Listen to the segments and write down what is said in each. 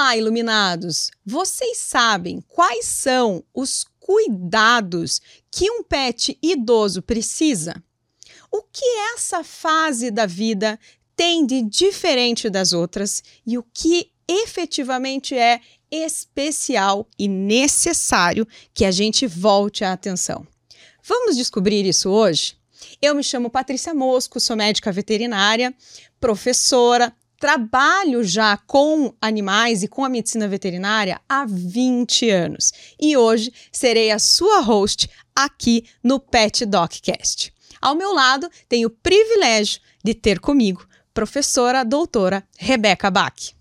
Olá, iluminados! Vocês sabem quais são os cuidados que um pet idoso precisa? O que essa fase da vida tem de diferente das outras e o que efetivamente é especial e necessário que a gente volte a atenção. Vamos descobrir isso hoje? Eu me chamo Patrícia Mosco, sou médica veterinária, professora, trabalho já com animais e com a medicina veterinária há 20 anos e hoje serei a sua host aqui no Pet Doccast. Ao meu lado, tenho o privilégio de ter comigo professora doutora Rebeca Bach.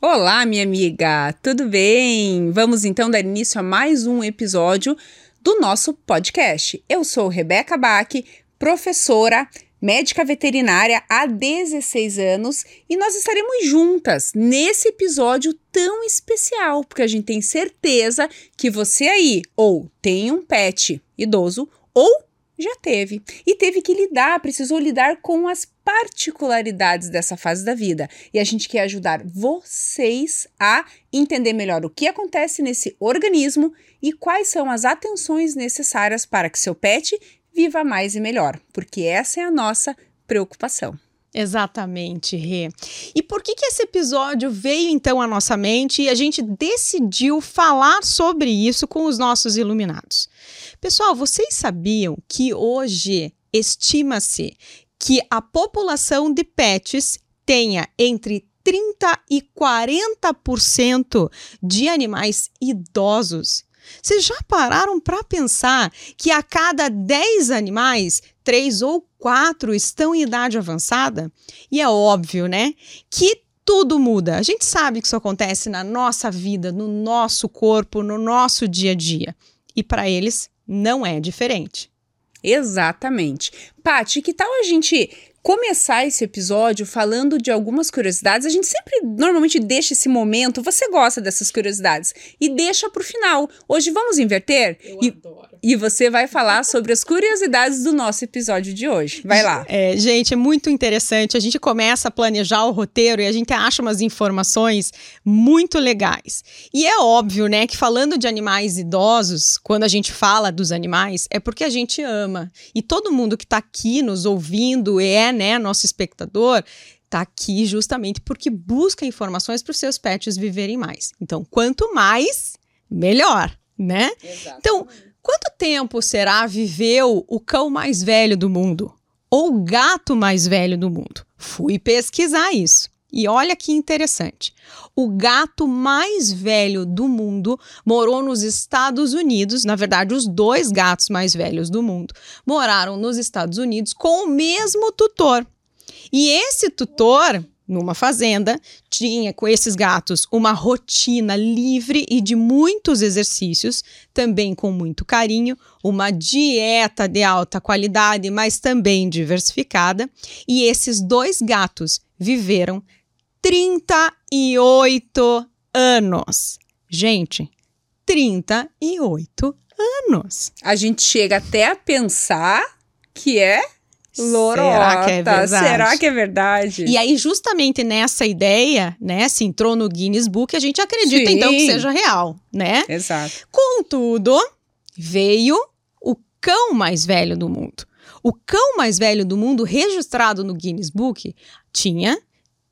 Olá, minha amiga, tudo bem? Vamos então dar início a mais um episódio do nosso podcast. Eu sou Rebeca Bach, professora, médica veterinária há 16 anos e nós estaremos juntas nesse episódio tão especial, porque a gente tem certeza que você aí ou tem um pet idoso ou já teve e teve que lidar, precisou lidar com as particularidades dessa fase da vida. E a gente quer ajudar vocês a entender melhor o que acontece nesse organismo e quais são as atenções necessárias para que seu pet viva mais e melhor, porque essa é a nossa preocupação. Exatamente, Rê. E por que, que esse episódio veio então à nossa mente e a gente decidiu falar sobre isso com os nossos iluminados? Pessoal, vocês sabiam que hoje estima-se que a população de pets tenha entre 30 e 40% de animais idosos vocês já pararam para pensar que a cada 10 animais, 3 ou 4 estão em idade avançada? E é óbvio, né, que tudo muda. A gente sabe que isso acontece na nossa vida, no nosso corpo, no nosso dia a dia. E para eles não é diferente. Exatamente. Pati, que tal a gente começar esse episódio falando de algumas curiosidades. A gente sempre normalmente deixa esse momento, você gosta dessas curiosidades, e deixa para o final. Hoje vamos inverter? Eu e, adoro. E você vai falar sobre as curiosidades do nosso episódio de hoje. Vai lá. É, gente, é muito interessante. A gente começa a planejar o roteiro e a gente acha umas informações muito legais. E é óbvio, né, que falando de animais idosos, quando a gente fala dos animais, é porque a gente ama. E todo mundo que está aqui nos ouvindo é né, nosso espectador, está aqui justamente porque busca informações para os seus pets viverem mais. Então, quanto mais, melhor, né? Exatamente. Então, quanto tempo será viveu o cão mais velho do mundo? Ou o gato mais velho do mundo? Fui pesquisar isso. E olha que interessante. O gato mais velho do mundo morou nos Estados Unidos. Na verdade, os dois gatos mais velhos do mundo moraram nos Estados Unidos com o mesmo tutor. E esse tutor, numa fazenda, tinha com esses gatos uma rotina livre e de muitos exercícios, também com muito carinho, uma dieta de alta qualidade, mas também diversificada. E esses dois gatos viveram 38 anos. Gente, 38 anos. A gente chega até a pensar que é Lorota. Será que é verdade? Será que é verdade? E aí, justamente nessa ideia, né, se entrou no Guinness Book, a gente acredita Sim. então que seja real, né? Exato. Contudo, veio o cão mais velho do mundo. O cão mais velho do mundo registrado no Guinness Book tinha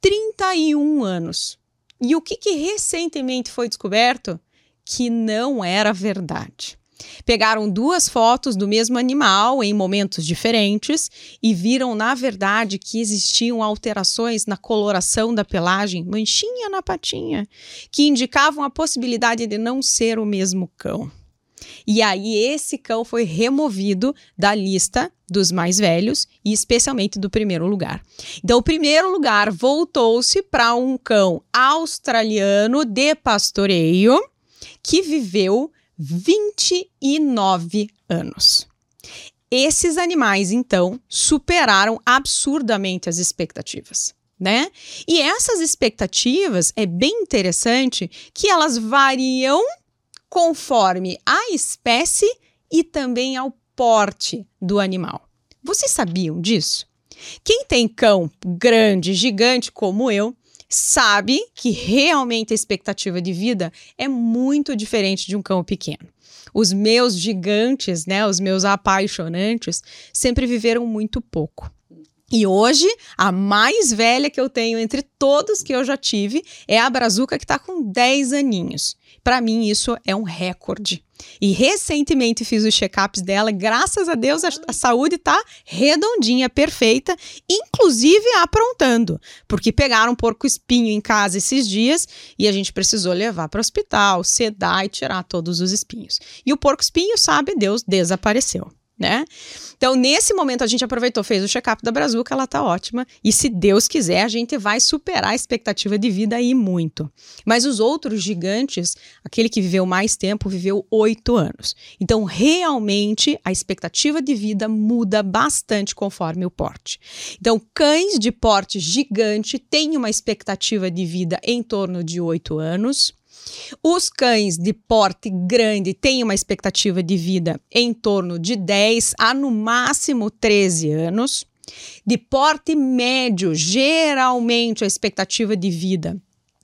31 anos. E o que, que recentemente foi descoberto? Que não era verdade. Pegaram duas fotos do mesmo animal em momentos diferentes e viram, na verdade, que existiam alterações na coloração da pelagem, manchinha na patinha, que indicavam a possibilidade de não ser o mesmo cão. E aí esse cão foi removido da lista dos mais velhos e especialmente do primeiro lugar. Então o primeiro lugar voltou-se para um cão australiano de pastoreio que viveu 29 anos. Esses animais, então, superaram absurdamente as expectativas. Né? E essas expectativas é bem interessante que elas variam conforme a espécie e também ao porte do animal. Vocês sabiam disso? Quem tem cão grande, gigante como eu, sabe que realmente a expectativa de vida é muito diferente de um cão pequeno. Os meus gigantes, né, os meus apaixonantes, sempre viveram muito pouco. E hoje, a mais velha que eu tenho entre todos que eu já tive é a Brazuca, que está com 10 aninhos. Para mim, isso é um recorde. E recentemente fiz os check-ups dela, graças a Deus a, a saúde está redondinha, perfeita, inclusive aprontando, porque pegaram um porco espinho em casa esses dias e a gente precisou levar para o hospital, sedar e tirar todos os espinhos. E o porco espinho, sabe Deus, desapareceu né? Então, nesse momento, a gente aproveitou, fez o check-up da Brazuca, ela tá ótima. E se Deus quiser, a gente vai superar a expectativa de vida aí muito. Mas os outros gigantes, aquele que viveu mais tempo, viveu oito anos. Então, realmente, a expectativa de vida muda bastante conforme o porte. Então, cães de porte gigante têm uma expectativa de vida em torno de oito anos. Os cães de porte grande têm uma expectativa de vida em torno de 10 a no máximo 13 anos. De porte médio, geralmente a expectativa de vida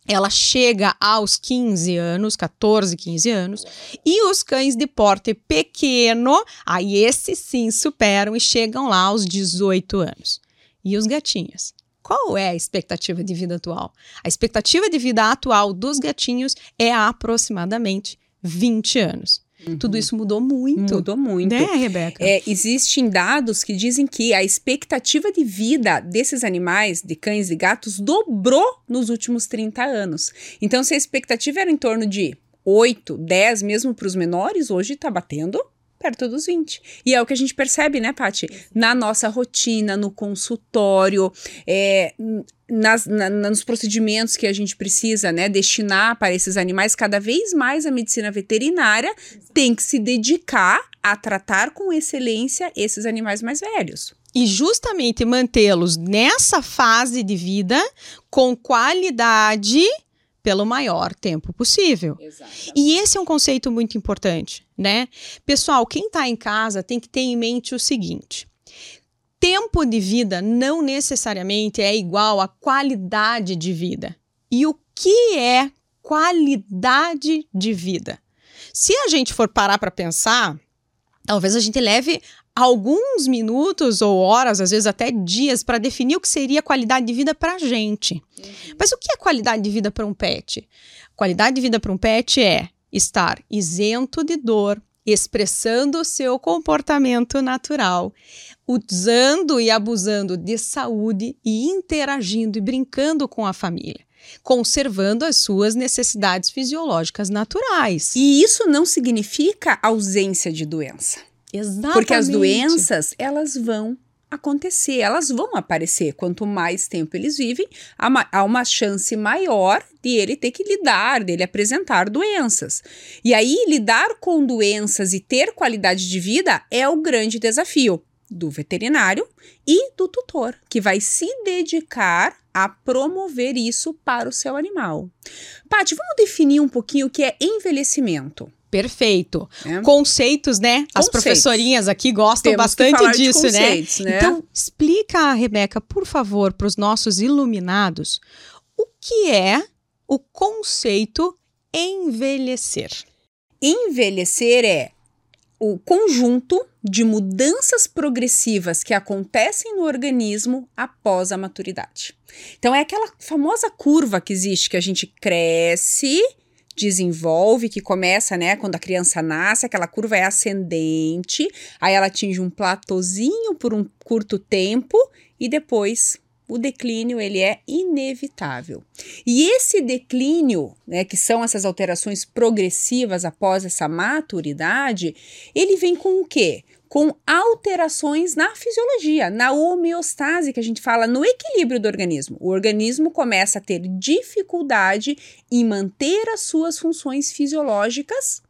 ela chega aos 15 anos, 14, 15 anos, e os cães de porte pequeno, aí esses sim superam e chegam lá aos 18 anos. E os gatinhos? Qual é a expectativa de vida atual? A expectativa de vida atual dos gatinhos é aproximadamente 20 anos. Uhum. Tudo isso mudou muito. Mudou muito. Né, Rebeca? É, existem dados que dizem que a expectativa de vida desses animais, de cães e gatos, dobrou nos últimos 30 anos. Então, se a expectativa era em torno de 8, 10, mesmo para os menores, hoje está batendo perto dos 20. E é o que a gente percebe, né, Paty? Na nossa rotina, no consultório, é, nas, na, nos procedimentos que a gente precisa né, destinar para esses animais, cada vez mais a medicina veterinária tem que se dedicar a tratar com excelência esses animais mais velhos. E justamente mantê-los nessa fase de vida com qualidade pelo maior tempo possível. Exatamente. E esse é um conceito muito importante, né? Pessoal, quem está em casa tem que ter em mente o seguinte: tempo de vida não necessariamente é igual a qualidade de vida. E o que é qualidade de vida? Se a gente for parar para pensar, talvez a gente leve alguns minutos ou horas, às vezes até dias, para definir o que seria qualidade de vida para a gente. Uhum. Mas o que é qualidade de vida para um pet? Qualidade de vida para um pet é estar isento de dor, expressando o seu comportamento natural, usando e abusando de saúde e interagindo e brincando com a família conservando as suas necessidades fisiológicas naturais. E isso não significa ausência de doença. Exatamente. Porque as doenças, elas vão acontecer, elas vão aparecer. Quanto mais tempo eles vivem, há uma chance maior de ele ter que lidar, dele apresentar doenças. E aí, lidar com doenças e ter qualidade de vida é o grande desafio do veterinário e do tutor, que vai se dedicar a promover isso para o seu animal. Paty, vamos definir um pouquinho o que é envelhecimento. Perfeito. É. Conceitos, né? Conceitos. As professorinhas aqui gostam Temos bastante disso, né? né? Então, explica, Rebeca, por favor, para os nossos iluminados, o que é o conceito envelhecer? Envelhecer é o conjunto de mudanças progressivas que acontecem no organismo após a maturidade. Então, é aquela famosa curva que existe, que a gente cresce desenvolve, que começa, né, quando a criança nasce, aquela curva é ascendente, aí ela atinge um platôzinho por um curto tempo e depois o declínio ele é inevitável. E esse declínio, né, que são essas alterações progressivas após essa maturidade, ele vem com o quê? Com alterações na fisiologia, na homeostase, que a gente fala no equilíbrio do organismo. O organismo começa a ter dificuldade em manter as suas funções fisiológicas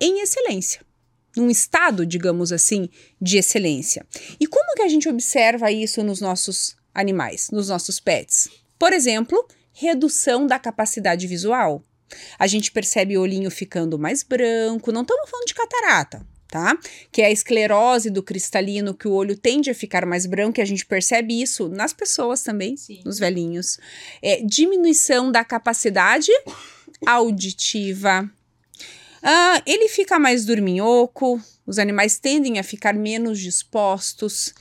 em excelência. Num estado, digamos assim, de excelência. E como que a gente observa isso nos nossos animais, nos nossos pets? Por exemplo, redução da capacidade visual. A gente percebe o olhinho ficando mais branco, não estamos falando de catarata, tá? Que é a esclerose do cristalino, que o olho tende a ficar mais branco, e a gente percebe isso nas pessoas também, Sim. nos velhinhos. É, diminuição da capacidade auditiva. Ah, ele fica mais dorminhoco, os animais tendem a ficar menos dispostos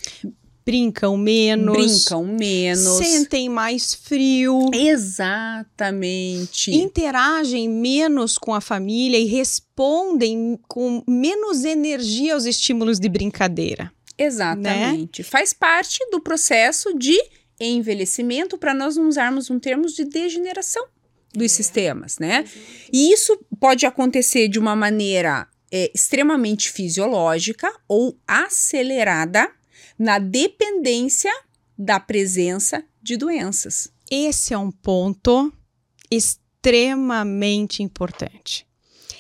brincam menos. Brincam menos. Sentem mais frio. Exatamente. Interagem menos com a família e respondem com menos energia aos estímulos de brincadeira. Exatamente. Né? Faz parte do processo de envelhecimento para nós não usarmos um termo de degeneração dos é. sistemas, né? E isso pode acontecer de uma maneira é, extremamente fisiológica ou acelerada na dependência da presença de doenças. Esse é um ponto extremamente importante.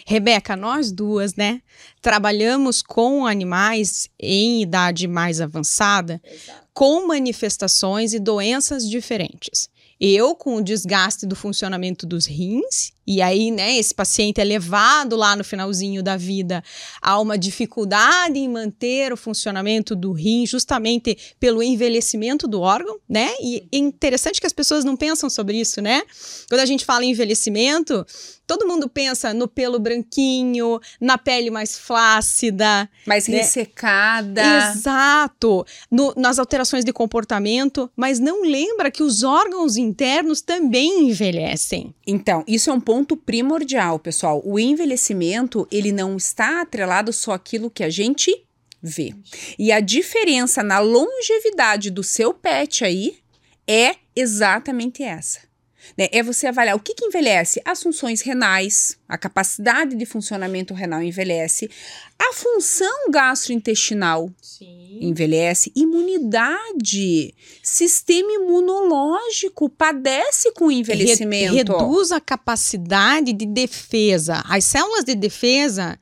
Rebeca, nós duas, né, trabalhamos com animais em idade mais avançada, Exato. com manifestações e doenças diferentes. Eu, com o desgaste do funcionamento dos rins, e aí, né, esse paciente é levado lá no finalzinho da vida a uma dificuldade em manter o funcionamento do rim, justamente pelo envelhecimento do órgão, né? E é interessante que as pessoas não pensam sobre isso, né? Quando a gente fala em envelhecimento, todo mundo pensa no pelo branquinho, na pele mais flácida, mais né? ressecada. Exato. No, nas alterações de comportamento, mas não lembra que os órgãos internos também envelhecem. Então, isso é um ponto primordial, pessoal. O envelhecimento, ele não está atrelado só àquilo que a gente vê. E a diferença na longevidade do seu pet aí é exatamente essa. Né? É você avaliar o que, que envelhece? As funções renais, a capacidade de funcionamento renal envelhece, a função gastrointestinal Sim. envelhece, imunidade, sistema imunológico padece com o envelhecimento. Reduz a capacidade de defesa. As células de defesa,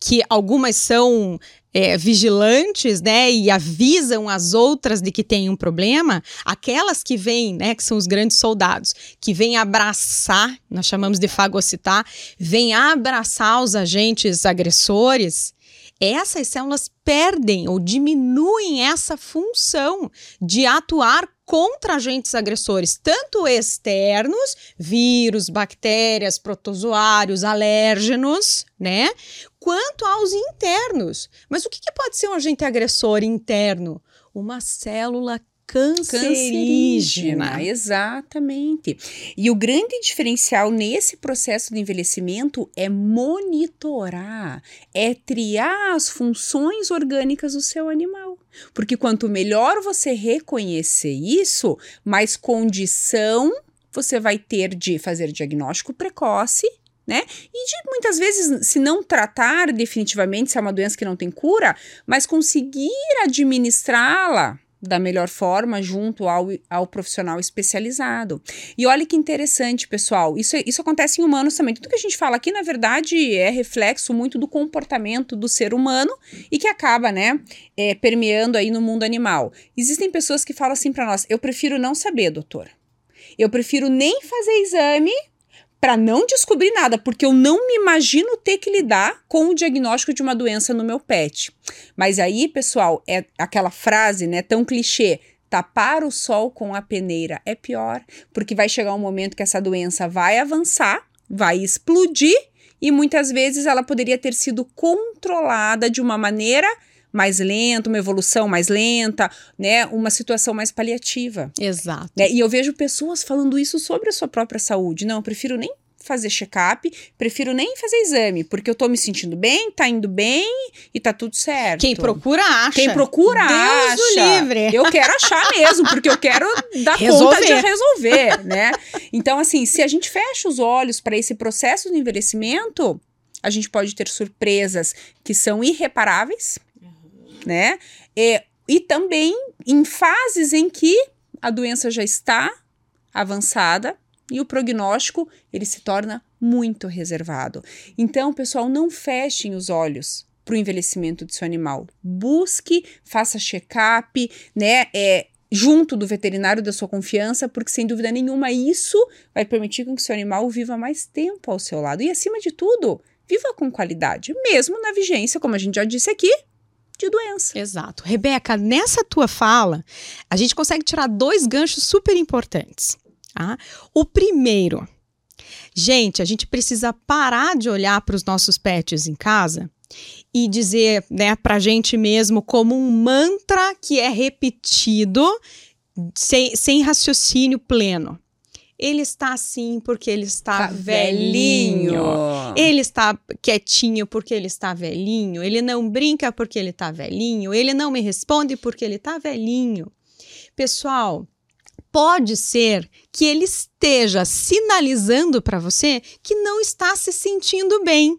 que algumas são é, vigilantes, né, e avisam as outras de que tem um problema, aquelas que vêm, né, que são os grandes soldados, que vêm abraçar, nós chamamos de fagocitar, vêm abraçar os agentes agressores, essas células perdem ou diminuem essa função de atuar contra agentes agressores, tanto externos, vírus, bactérias, protozoários, alérgenos, né? Quanto aos internos. Mas o que, que pode ser um agente agressor interno? Uma célula cancerígena. Exatamente. E o grande diferencial nesse processo de envelhecimento é monitorar, é triar as funções orgânicas do seu animal. Porque quanto melhor você reconhecer isso, mais condição você vai ter de fazer diagnóstico precoce né? E de muitas vezes, se não tratar definitivamente, se é uma doença que não tem cura, mas conseguir administrá-la da melhor forma junto ao, ao profissional especializado. E olha que interessante, pessoal, isso, isso acontece em humanos também. Tudo que a gente fala aqui, na verdade, é reflexo muito do comportamento do ser humano e que acaba, né, é, permeando aí no mundo animal. Existem pessoas que falam assim para nós: eu prefiro não saber, doutor. Eu prefiro nem fazer exame para não descobrir nada, porque eu não me imagino ter que lidar com o diagnóstico de uma doença no meu pet. Mas aí, pessoal, é aquela frase, né, tão clichê, tapar o sol com a peneira é pior, porque vai chegar um momento que essa doença vai avançar, vai explodir e muitas vezes ela poderia ter sido controlada de uma maneira mais lenta, uma evolução mais lenta, né? Uma situação mais paliativa. Exato. Né? E eu vejo pessoas falando isso sobre a sua própria saúde. Não, eu prefiro nem fazer check-up, prefiro nem fazer exame, porque eu tô me sentindo bem, tá indo bem e tá tudo certo. Quem procura acha. Quem procura Deus acha. livre. Eu quero achar mesmo, porque eu quero dar resolver. conta de resolver, né? Então assim, se a gente fecha os olhos para esse processo de envelhecimento, a gente pode ter surpresas que são irreparáveis né? E, e também em fases em que a doença já está avançada e o prognóstico ele se torna muito reservado. Então, pessoal, não fechem os olhos para o envelhecimento do seu animal. Busque, faça check-up, né? É, junto do veterinário da sua confiança, porque sem dúvida nenhuma isso vai permitir que o seu animal viva mais tempo ao seu lado. E acima de tudo, viva com qualidade, mesmo na vigência, como a gente já disse aqui, de doença. Exato. Rebeca, nessa tua fala, a gente consegue tirar dois ganchos super importantes. Tá? O primeiro, gente, a gente precisa parar de olhar para os nossos pets em casa e dizer né, para a gente mesmo como um mantra que é repetido sem, sem raciocínio pleno. Ele está assim porque ele está tá velhinho. velhinho. Ele está quietinho porque ele está velhinho. Ele não brinca porque ele está velhinho. Ele não me responde porque ele está velhinho. Pessoal, pode ser que ele esteja sinalizando para você que não está se sentindo bem.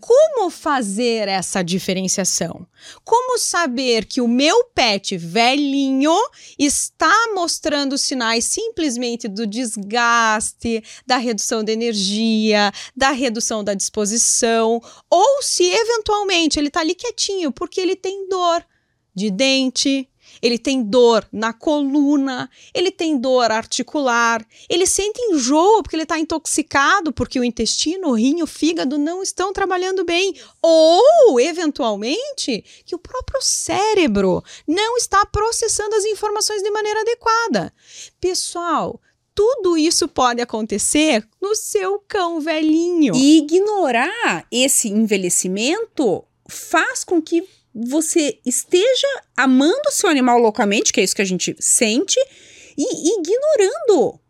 Como fazer essa diferenciação? Como saber que o meu pet velhinho está mostrando sinais simplesmente do desgaste, da redução de energia, da redução da disposição, ou se eventualmente ele está ali quietinho porque ele tem dor de dente, ele tem dor na coluna, ele tem dor articular, ele sente enjoo porque ele está intoxicado, porque o intestino, o rim, o fígado não estão trabalhando bem. Ou, eventualmente, que o próprio cérebro não está processando as informações de maneira adequada. Pessoal, tudo isso pode acontecer no seu cão velhinho. E ignorar esse envelhecimento faz com que você esteja amando o seu animal loucamente, que é isso que a gente sente, e ignorando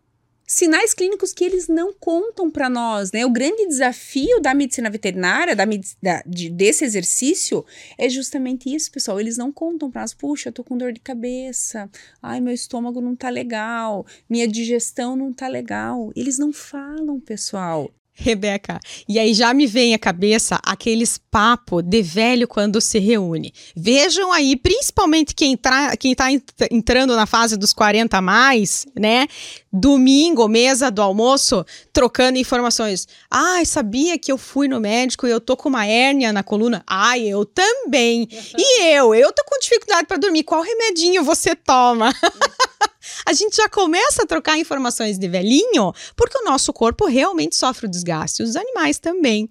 sinais clínicos que eles não contam para nós, né? O grande desafio da medicina veterinária, da, da de, desse exercício, é justamente isso, pessoal. Eles não contam para nós, puxa, eu tô com dor de cabeça, ai, meu estômago não tá legal, minha digestão não tá legal. Eles não falam, pessoal. Rebeca, e aí já me vem à cabeça aqueles papo de velho quando se reúne. Vejam aí, principalmente quem, tra quem tá entrando na fase dos 40 a mais, né? Domingo, mesa do almoço, trocando informações. Ai, sabia que eu fui no médico e eu tô com uma hérnia na coluna? Ai, eu também. E eu? Eu tô com dificuldade para dormir. Qual remedinho você toma? a gente já começa a trocar informações de velhinho, porque o nosso corpo realmente sofre o desgaste, os animais também.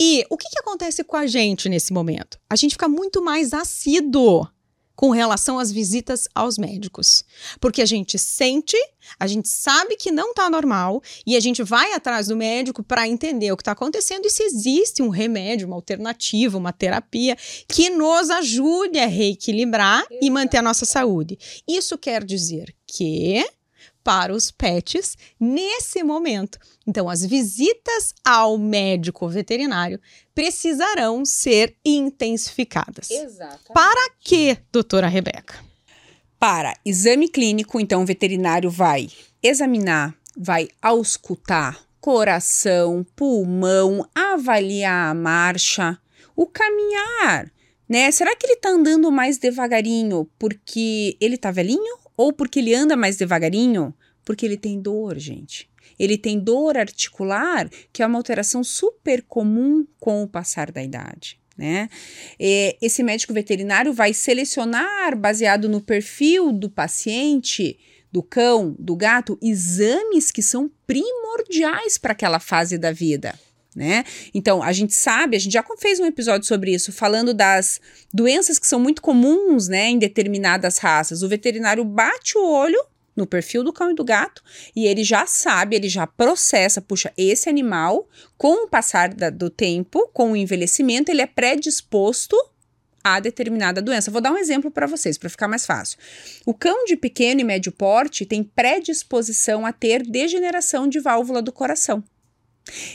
E o que, que acontece com a gente nesse momento? A gente fica muito mais assíduo com relação às visitas aos médicos. Porque a gente sente, a gente sabe que não está normal e a gente vai atrás do médico para entender o que está acontecendo e se existe um remédio, uma alternativa, uma terapia que nos ajude a reequilibrar e manter a nossa saúde. Isso quer dizer que para os pets nesse momento. Então, as visitas ao médico veterinário precisarão ser intensificadas. Exato. Para que, doutora Rebeca? Para exame clínico, então o veterinário vai examinar, vai auscultar coração, pulmão, avaliar a marcha, o caminhar, né? Será que ele tá andando mais devagarinho porque ele tá velhinho ou porque ele anda mais devagarinho? Porque ele tem dor, gente. Ele tem dor articular, que é uma alteração super comum com o passar da idade. Né? Esse médico veterinário vai selecionar, baseado no perfil do paciente, do cão, do gato, exames que são primordiais para aquela fase da vida. Né? Então, a gente sabe, a gente já fez um episódio sobre isso, falando das doenças que são muito comuns, né, em determinadas raças. O veterinário bate o olho no perfil do cão e do gato e ele já sabe, ele já processa, puxa, esse animal, com o passar da, do tempo, com o envelhecimento, ele é predisposto a determinada doença. Vou dar um exemplo para vocês, para ficar mais fácil. O cão de pequeno e médio porte tem predisposição a ter degeneração de válvula do coração.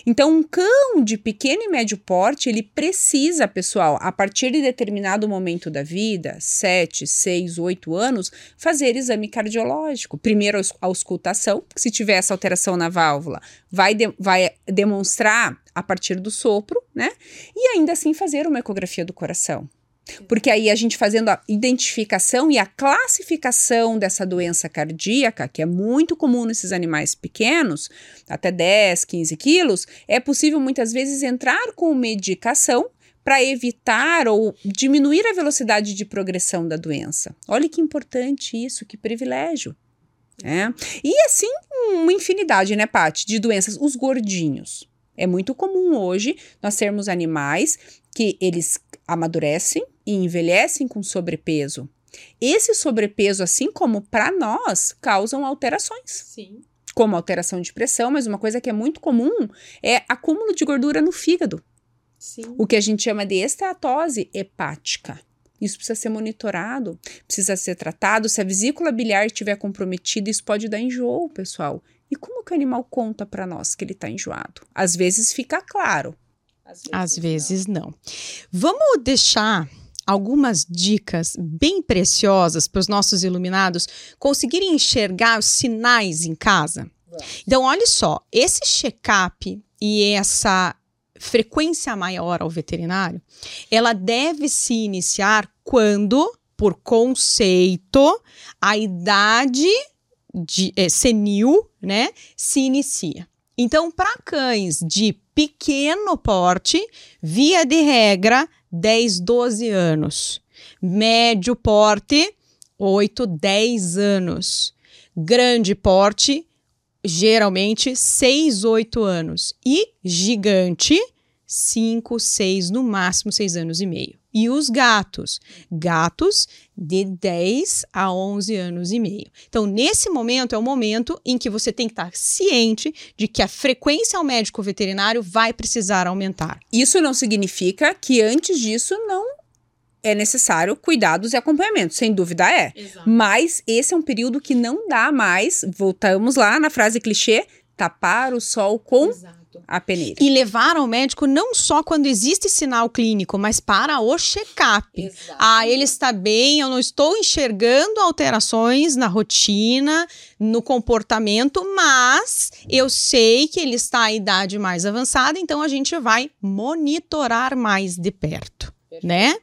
Então, um cão de pequeno e médio porte, ele precisa, pessoal, a partir de determinado momento da vida, 7, 6, 8 anos, fazer exame cardiológico. Primeiro a auscultação, se tiver essa alteração na válvula, vai, de, vai demonstrar a partir do sopro, né? E ainda assim fazer uma ecografia do coração. Porque aí a gente fazendo a identificação e a classificação dessa doença cardíaca, que é muito comum nesses animais pequenos, até 10, 15 quilos, é possível muitas vezes entrar com medicação para evitar ou diminuir a velocidade de progressão da doença. Olha que importante isso, que privilégio. É. E assim, uma infinidade, né, Paty, de doenças. Os gordinhos. É muito comum hoje nós termos animais que eles amadurecem e envelhecem com sobrepeso. Esse sobrepeso, assim como para nós, causam alterações. Sim. Como alteração de pressão, mas uma coisa que é muito comum é acúmulo de gordura no fígado. Sim. O que a gente chama de esteatose hepática. Isso precisa ser monitorado, precisa ser tratado. Se a vesícula biliar estiver comprometida, isso pode dar enjoo, pessoal. E como que o animal conta para nós que ele está enjoado? Às vezes fica claro. Às vezes, Às vezes não. não. Vamos deixar algumas dicas bem preciosas para os nossos iluminados conseguirem enxergar os sinais em casa. Então, olha só, esse check-up e essa frequência maior ao veterinário, ela deve se iniciar quando, por conceito, a idade de, é, senil, né, se inicia. Então, para cães de pequeno porte, via de regra, 10, 12 anos. Médio porte, 8, 10 anos. Grande porte, geralmente 6, 8 anos. E gigante, 5, 6, no máximo 6 anos e meio. E os gatos? Gatos de 10 a 11 anos e meio. Então, nesse momento, é o momento em que você tem que estar ciente de que a frequência ao médico veterinário vai precisar aumentar. Isso não significa que antes disso não é necessário cuidados e acompanhamento, sem dúvida é. Exato. Mas esse é um período que não dá mais, voltamos lá na frase clichê, tapar o sol com Exato a peneira. E levar ao médico não só quando existe sinal clínico, mas para o check-up. Ah, ele está bem, eu não estou enxergando alterações na rotina, no comportamento, mas eu sei que ele está à idade mais avançada, então a gente vai monitorar mais de perto né?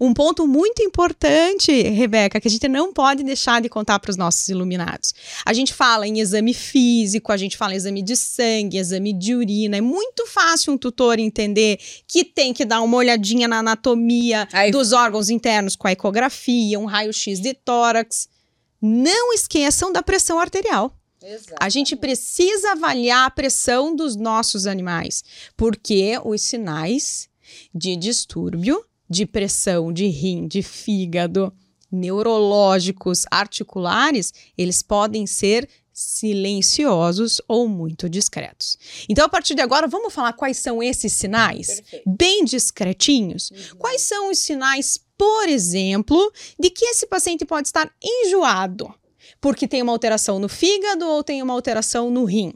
Um ponto muito importante, Rebeca, que a gente não pode deixar de contar para os nossos iluminados. A gente fala em exame físico, a gente fala em exame de sangue, exame de urina. É muito fácil um tutor entender que tem que dar uma olhadinha na anatomia Aí. dos órgãos internos com a ecografia, um raio-x de tórax. Não esqueçam da pressão arterial. Exatamente. A gente precisa avaliar a pressão dos nossos animais, porque os sinais de distúrbio de pressão, de rim, de fígado, neurológicos, articulares, eles podem ser silenciosos ou muito discretos. Então, a partir de agora, vamos falar quais são esses sinais? Perfeito. Bem discretinhos. Uhum. Quais são os sinais, por exemplo, de que esse paciente pode estar enjoado? Porque tem uma alteração no fígado ou tem uma alteração no rim?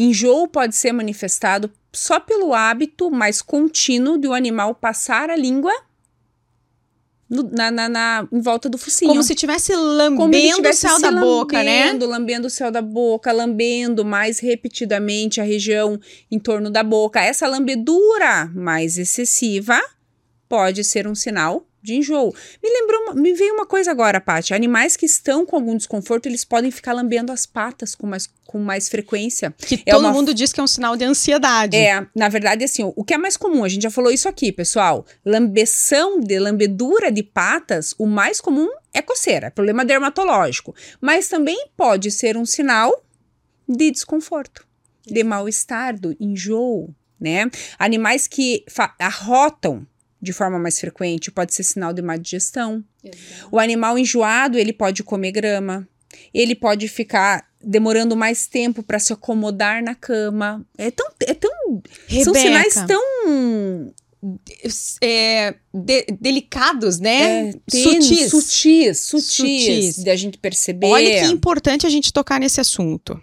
Enjoo pode ser manifestado só pelo hábito mais contínuo de o um animal passar a língua no, na, na, na, em volta do focinho. Como se estivesse lambendo o céu da boca, né? Lambendo o céu da boca, lambendo mais repetidamente a região em torno da boca. Essa lambedura mais excessiva pode ser um sinal de enjoo. Me lembrou, me veio uma coisa agora, Paty. Animais que estão com algum desconforto, eles podem ficar lambendo as patas com mais, com mais frequência. Que é todo uma... mundo diz que é um sinal de ansiedade. É, na verdade, assim, o, que é mais comum, a gente já falou isso aqui, pessoal. Lambeção de lambedura de patas, o mais comum é coceira, é problema dermatológico. Mas também pode ser um sinal de desconforto, de mal-estar, do enjoo, né? Animais que arrotam de forma mais frequente, pode ser sinal de má digestão. Exato. O animal enjoado, ele pode comer grama. Ele pode ficar demorando mais tempo para se acomodar na cama. É tão. É tão Rebeca, são sinais tão. É, de, delicados, né? É, sutis. sutis. Sutis, sutis. De a gente perceber. Olha que importante a gente tocar nesse assunto.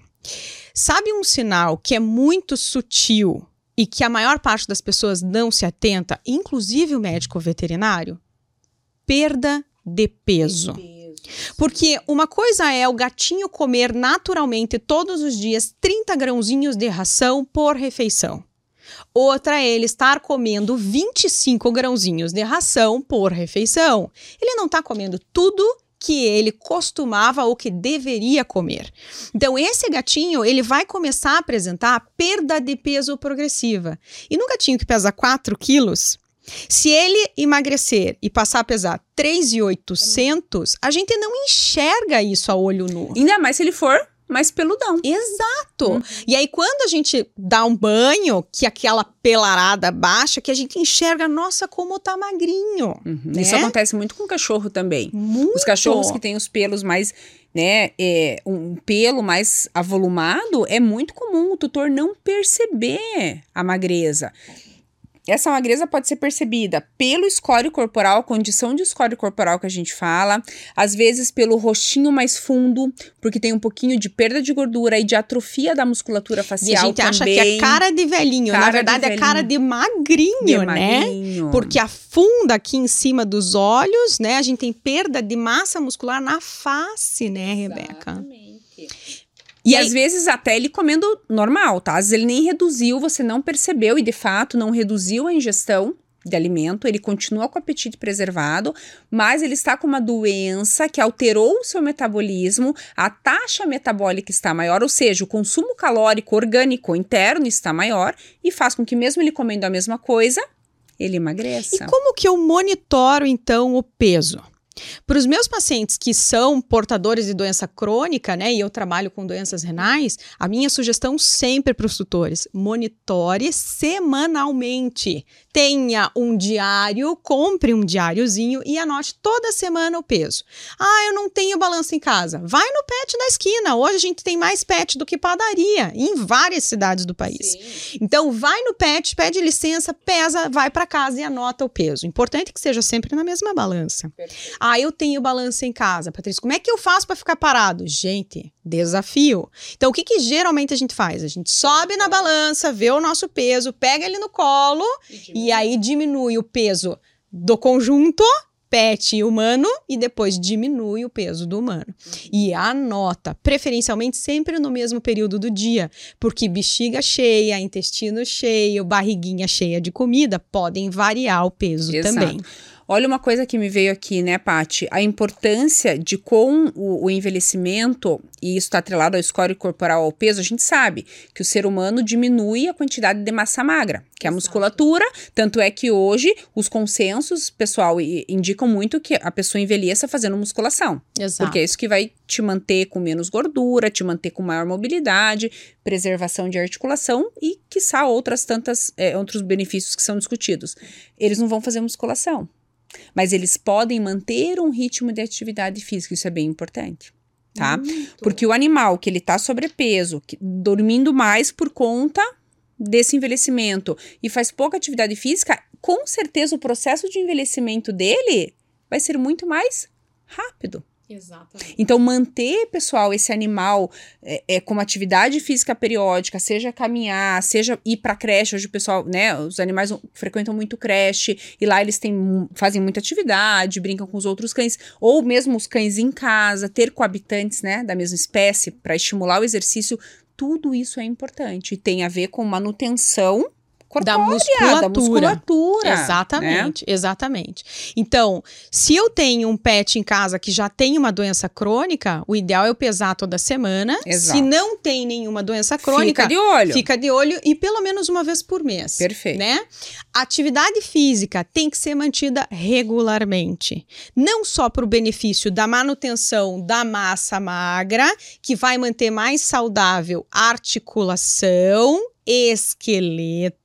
Sabe um sinal que é muito sutil e que a maior parte das pessoas não se atenta, inclusive o médico veterinário, perda de peso. Porque uma coisa é o gatinho comer naturalmente todos os dias 30 grãozinhos de ração por refeição. Outra é ele estar comendo 25 grãozinhos de ração por refeição. Ele não está comendo tudo que ele costumava ou que deveria comer. Então, esse gatinho, ele vai começar a apresentar perda de peso progressiva. E no gatinho que pesa 4 quilos, se ele emagrecer e passar a pesar 3,800, a gente não enxerga isso a olho nu. Ainda mais se ele for mais peludão. Exato. Uhum. E aí, quando a gente dá um banho, que aquela pelarada baixa, que a gente enxerga, nossa, como tá magrinho. Uhum. Né? Isso acontece muito com o cachorro também. Muito. Os cachorros que têm os pelos mais né, é, um pelo mais avolumado, é muito comum o tutor não perceber a magreza. Essa magreza pode ser percebida pelo escório corporal, condição de escório corporal que a gente fala, às vezes pelo rostinho mais fundo, porque tem um pouquinho de perda de gordura e de atrofia da musculatura facial e a gente também. acha que é cara de velhinho, cara na verdade é cara de magrinho, de né? Magrinho. Porque afunda aqui em cima dos olhos, né? A gente tem perda de massa muscular na face, né, Rebeca? Exatamente. E, e às vezes até ele comendo normal, tá? Às vezes ele nem reduziu, você não percebeu e de fato não reduziu a ingestão de alimento, ele continua com o apetite preservado, mas ele está com uma doença que alterou o seu metabolismo, a taxa metabólica está maior, ou seja, o consumo calórico orgânico interno está maior e faz com que mesmo ele comendo a mesma coisa, ele emagreça. E como que eu monitoro então o peso? Para os meus pacientes que são portadores de doença crônica, né, e eu trabalho com doenças renais, a minha sugestão sempre para os tutores: monitore semanalmente. Tenha um diário, compre um diáriozinho e anote toda semana o peso. Ah, eu não tenho balança em casa. Vai no pet da esquina. Hoje a gente tem mais pet do que padaria em várias cidades do país. Sim. Então, vai no pet, pede licença, pesa, vai para casa e anota o peso. Importante que seja sempre na mesma balança. Perfeito. Ah, eu tenho balança em casa. Patrícia, como é que eu faço para ficar parado? Gente, desafio. Então, o que, que geralmente a gente faz? A gente sobe na balança, vê o nosso peso, pega ele no colo e, e aí diminui o peso do conjunto pet humano e depois diminui o peso do humano. Uhum. E anota, preferencialmente sempre no mesmo período do dia, porque bexiga cheia, intestino cheio, barriguinha cheia de comida podem variar o peso Exato. também. Olha uma coisa que me veio aqui, né, Pati? A importância de com o, o envelhecimento, e isso está atrelado ao score corporal ao peso, a gente sabe que o ser humano diminui a quantidade de massa magra, que é a musculatura. Tanto é que hoje os consensos, pessoal, indicam muito que a pessoa envelheça fazendo musculação. Exato. Porque é isso que vai te manter com menos gordura, te manter com maior mobilidade, preservação de articulação e, quiçá, outras tantas, é, outros benefícios que são discutidos. Eles não vão fazer musculação. Mas eles podem manter um ritmo de atividade física, isso é bem importante. Tá? Muito. Porque o animal que ele tá sobrepeso, que, dormindo mais por conta desse envelhecimento e faz pouca atividade física, com certeza o processo de envelhecimento dele vai ser muito mais rápido. Exatamente. Então, manter, pessoal, esse animal é, é com atividade física periódica, seja caminhar, seja ir para creche. Hoje o pessoal, né, os animais frequentam muito creche e lá eles têm, fazem muita atividade, brincam com os outros cães, ou mesmo os cães em casa, ter coabitantes, né, da mesma espécie para estimular o exercício. Tudo isso é importante e tem a ver com manutenção corpórea, da musculatura. Da musculatura exatamente, né? exatamente. Então, se eu tenho um pet em casa que já tem uma doença crônica, o ideal é eu pesar toda semana. Exato. Se não tem nenhuma doença crônica, fica de olho. Fica de olho e pelo menos uma vez por mês. Perfeito. Né? atividade física tem que ser mantida regularmente, não só para o benefício da manutenção da massa magra, que vai manter mais saudável a articulação esqueleto,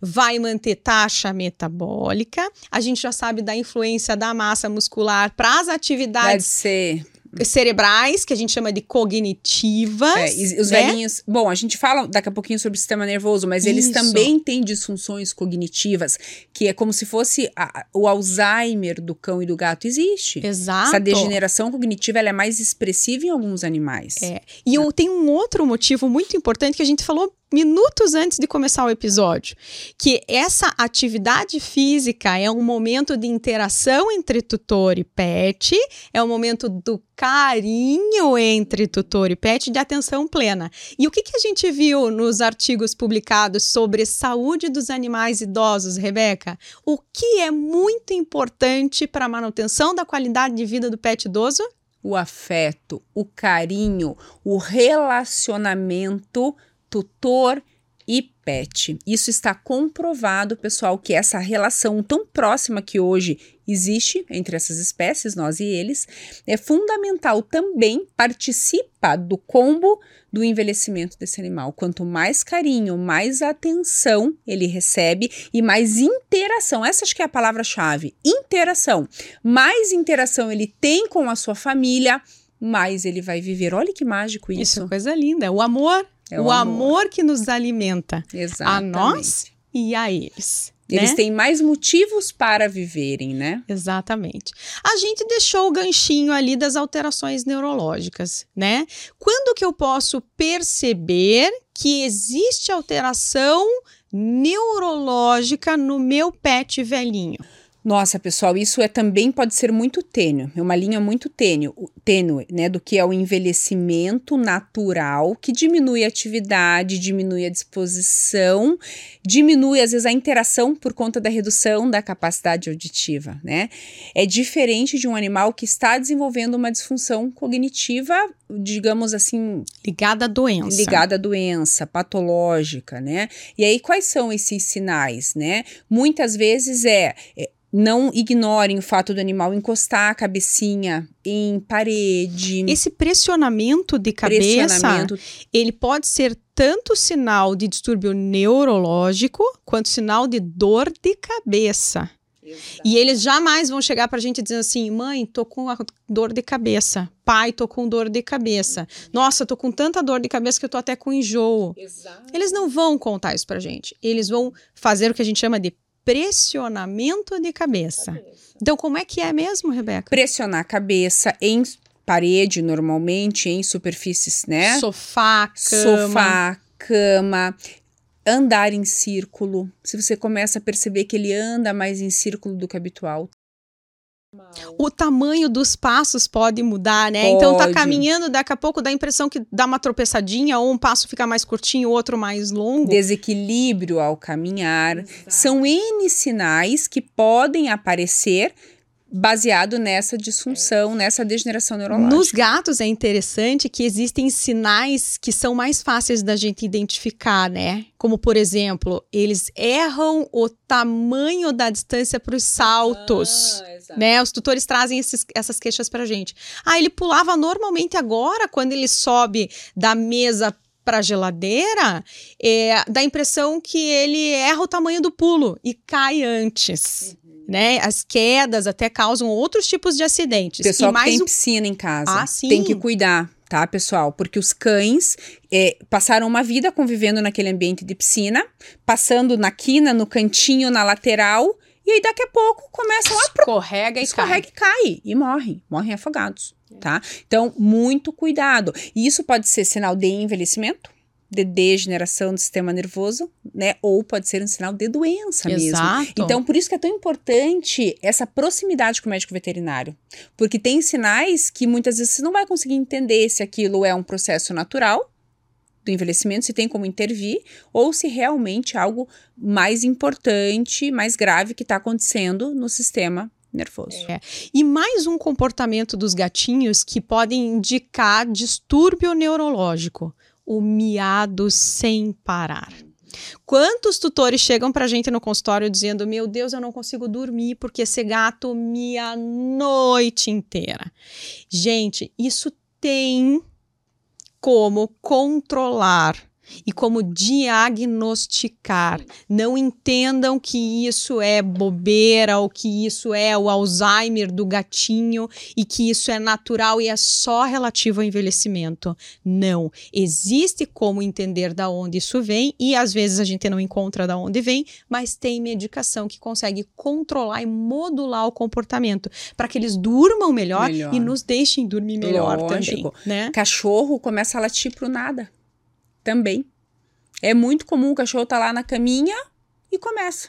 vai manter taxa metabólica. A gente já sabe da influência da massa muscular para as atividades. Deve ser cerebrais, que a gente chama de cognitivas. É, os né? velhinhos. Bom, a gente fala daqui a pouquinho sobre o sistema nervoso, mas eles Isso. também têm disfunções cognitivas, que é como se fosse a, o Alzheimer do cão e do gato. Existe. Exato. Essa degeneração cognitiva ela é mais expressiva em alguns animais. É. E eu tenho um outro motivo muito importante que a gente falou minutos antes de começar o episódio, que essa atividade física é um momento de interação entre tutor e pet, é um momento do carinho entre tutor e pet de atenção plena. E o que, que a gente viu nos artigos publicados sobre saúde dos animais idosos, Rebeca? O que é muito importante para a manutenção da qualidade de vida do pet idoso? O afeto, o carinho, o relacionamento tutor e pet. Isso está comprovado, pessoal, que essa relação tão próxima que hoje existe entre essas espécies, nós e eles, é fundamental também participa do combo do envelhecimento desse animal. Quanto mais carinho, mais atenção ele recebe e mais interação. Essa acho que é a palavra-chave. Interação. Mais interação ele tem com a sua família, mais ele vai viver. Olha que mágico isso. Isso é coisa linda. O amor é o, o amor. amor. que nos alimenta. Exatamente. A nós e a eles. Eles né? têm mais motivos para viverem, né? Exatamente. A gente deixou o ganchinho ali das alterações neurológicas, né? Quando que eu posso perceber que existe alteração neurológica no meu pet velhinho? Nossa, pessoal, isso é também pode ser muito tênue, é uma linha muito tênue, tênue, né, do que é o envelhecimento natural, que diminui a atividade, diminui a disposição, diminui às vezes a interação por conta da redução da capacidade auditiva, né? É diferente de um animal que está desenvolvendo uma disfunção cognitiva, digamos assim, ligada à doença. Ligada à doença, patológica, né? E aí quais são esses sinais, né? Muitas vezes é, é não ignorem o fato do animal encostar a cabecinha em parede. Esse pressionamento de cabeça, pressionamento. ele pode ser tanto sinal de distúrbio neurológico quanto sinal de dor de cabeça. Exato. E eles jamais vão chegar pra gente dizendo assim: mãe, tô com dor de cabeça. Pai, tô com dor de cabeça. Nossa, tô com tanta dor de cabeça que eu tô até com enjoo. Exato. Eles não vão contar isso pra gente. Eles vão fazer o que a gente chama de pressionamento de cabeça. cabeça. Então, como é que é mesmo, Rebeca? Pressionar a cabeça em parede, normalmente, em superfícies, né? Sofá, cama. Sofá, cama. Andar em círculo. Se você começa a perceber que ele anda mais em círculo do que habitual, o tamanho dos passos pode mudar, né? Pode. Então tá caminhando, daqui a pouco dá a impressão que dá uma tropeçadinha, ou um passo fica mais curtinho, o outro mais longo. Desequilíbrio ao caminhar. Exato. São N sinais que podem aparecer baseado nessa disfunção, nessa degeneração neurológica. Nos gatos é interessante que existem sinais que são mais fáceis da gente identificar, né? Como, por exemplo, eles erram o tamanho da distância para os saltos. Ah, né? Os tutores trazem esses, essas queixas para gente. Ah, ele pulava normalmente agora, quando ele sobe da mesa para a geladeira, é, dá a impressão que ele erra o tamanho do pulo e cai antes. Né? As quedas até causam outros tipos de acidentes. Pessoal e mais que tem um... piscina em casa, ah, tem que cuidar, tá, pessoal? Porque os cães é, passaram uma vida convivendo naquele ambiente de piscina, passando na quina, no cantinho, na lateral, e aí daqui a pouco começam a escorrega e escorrega cai. e cai e morrem, morrem afogados, tá? Então, muito cuidado. E isso pode ser sinal de envelhecimento, de degeneração do sistema nervoso, né? Ou pode ser um sinal de doença Exato. mesmo. Então, por isso que é tão importante essa proximidade com o médico veterinário. Porque tem sinais que muitas vezes você não vai conseguir entender se aquilo é um processo natural do envelhecimento, se tem como intervir, ou se realmente é algo mais importante, mais grave que está acontecendo no sistema nervoso. É. E mais um comportamento dos gatinhos que podem indicar distúrbio neurológico o miado sem parar. Quantos tutores chegam pra gente no consultório dizendo: Meu Deus, eu não consigo dormir porque esse gato mia a noite inteira? Gente, isso tem como controlar e como diagnosticar. Não entendam que isso é bobeira ou que isso é o Alzheimer do gatinho e que isso é natural e é só relativo ao envelhecimento. Não. Existe como entender da onde isso vem e às vezes a gente não encontra da onde vem, mas tem medicação que consegue controlar e modular o comportamento para que eles durmam melhor, melhor, e nos deixem dormir melhor Lógico. também. Né? Cachorro começa a latir pro nada também. É muito comum o cachorro estar tá lá na caminha e começa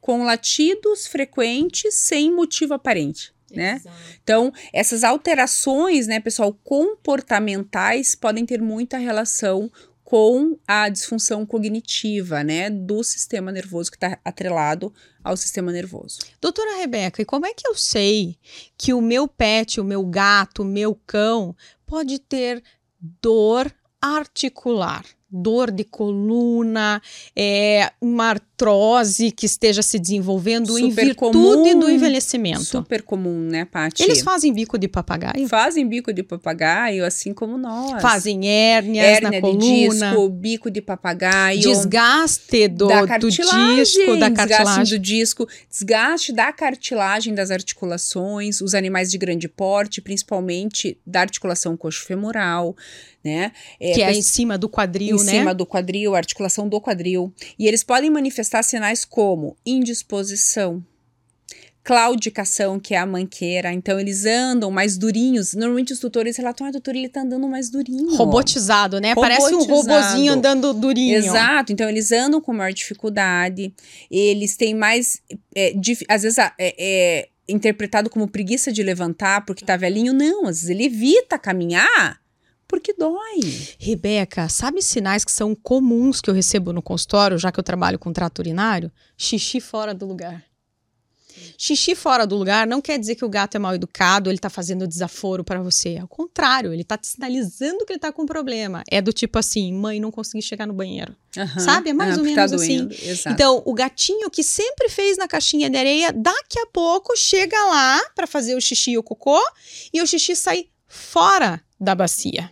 com latidos frequentes sem motivo aparente. Né? Então, essas alterações, né, pessoal, comportamentais podem ter muita relação com a disfunção cognitiva, né, do sistema nervoso que está atrelado ao sistema nervoso. Doutora Rebeca, e como é que eu sei que o meu pet, o meu gato, o meu cão pode ter dor articular. dor de coluna, é, uma artrose que esteja se desenvolvendo Super em virtude comum. do envelhecimento. Super comum, né, Paty? Eles fazem bico de papagaio? fazem bico de papagaio, assim como nós. Fazem hérnias hérnia na de coluna, disco, bico de papagaio. desgaste do, da do cartilagem, disco, da desgaste cartilagem. do disco, desgaste da cartilagem das articulações, os animais de grande porte, principalmente da articulação coxo-femoral, né? que é em cima do quadril, em né? cima do quadril, articulação do quadril. E eles podem manifestar sinais como indisposição, claudicação, que é a manqueira. Então, eles andam mais durinhos. Normalmente, os tutores relatam, ah, doutor, ele tá andando mais durinho. Robotizado, né? Parece um Robotizado. robozinho andando durinho. Exato, então eles andam com maior dificuldade, eles têm mais, é, às vezes é, é interpretado como preguiça de levantar porque tá velhinho, não, às vezes ele evita caminhar porque dói. Rebeca, sabe sinais que são comuns que eu recebo no consultório, já que eu trabalho com trato urinário? Xixi fora do lugar. Xixi fora do lugar não quer dizer que o gato é mal educado, ele tá fazendo desaforo para você. Ao contrário, ele tá te sinalizando que ele tá com problema. É do tipo assim, mãe, não consegui chegar no banheiro. Aham, Sabe? É mais aham, ou menos tá assim. Exato. Então, o gatinho que sempre fez na caixinha de areia, daqui a pouco chega lá para fazer o xixi e o cocô, e o xixi sai fora da bacia.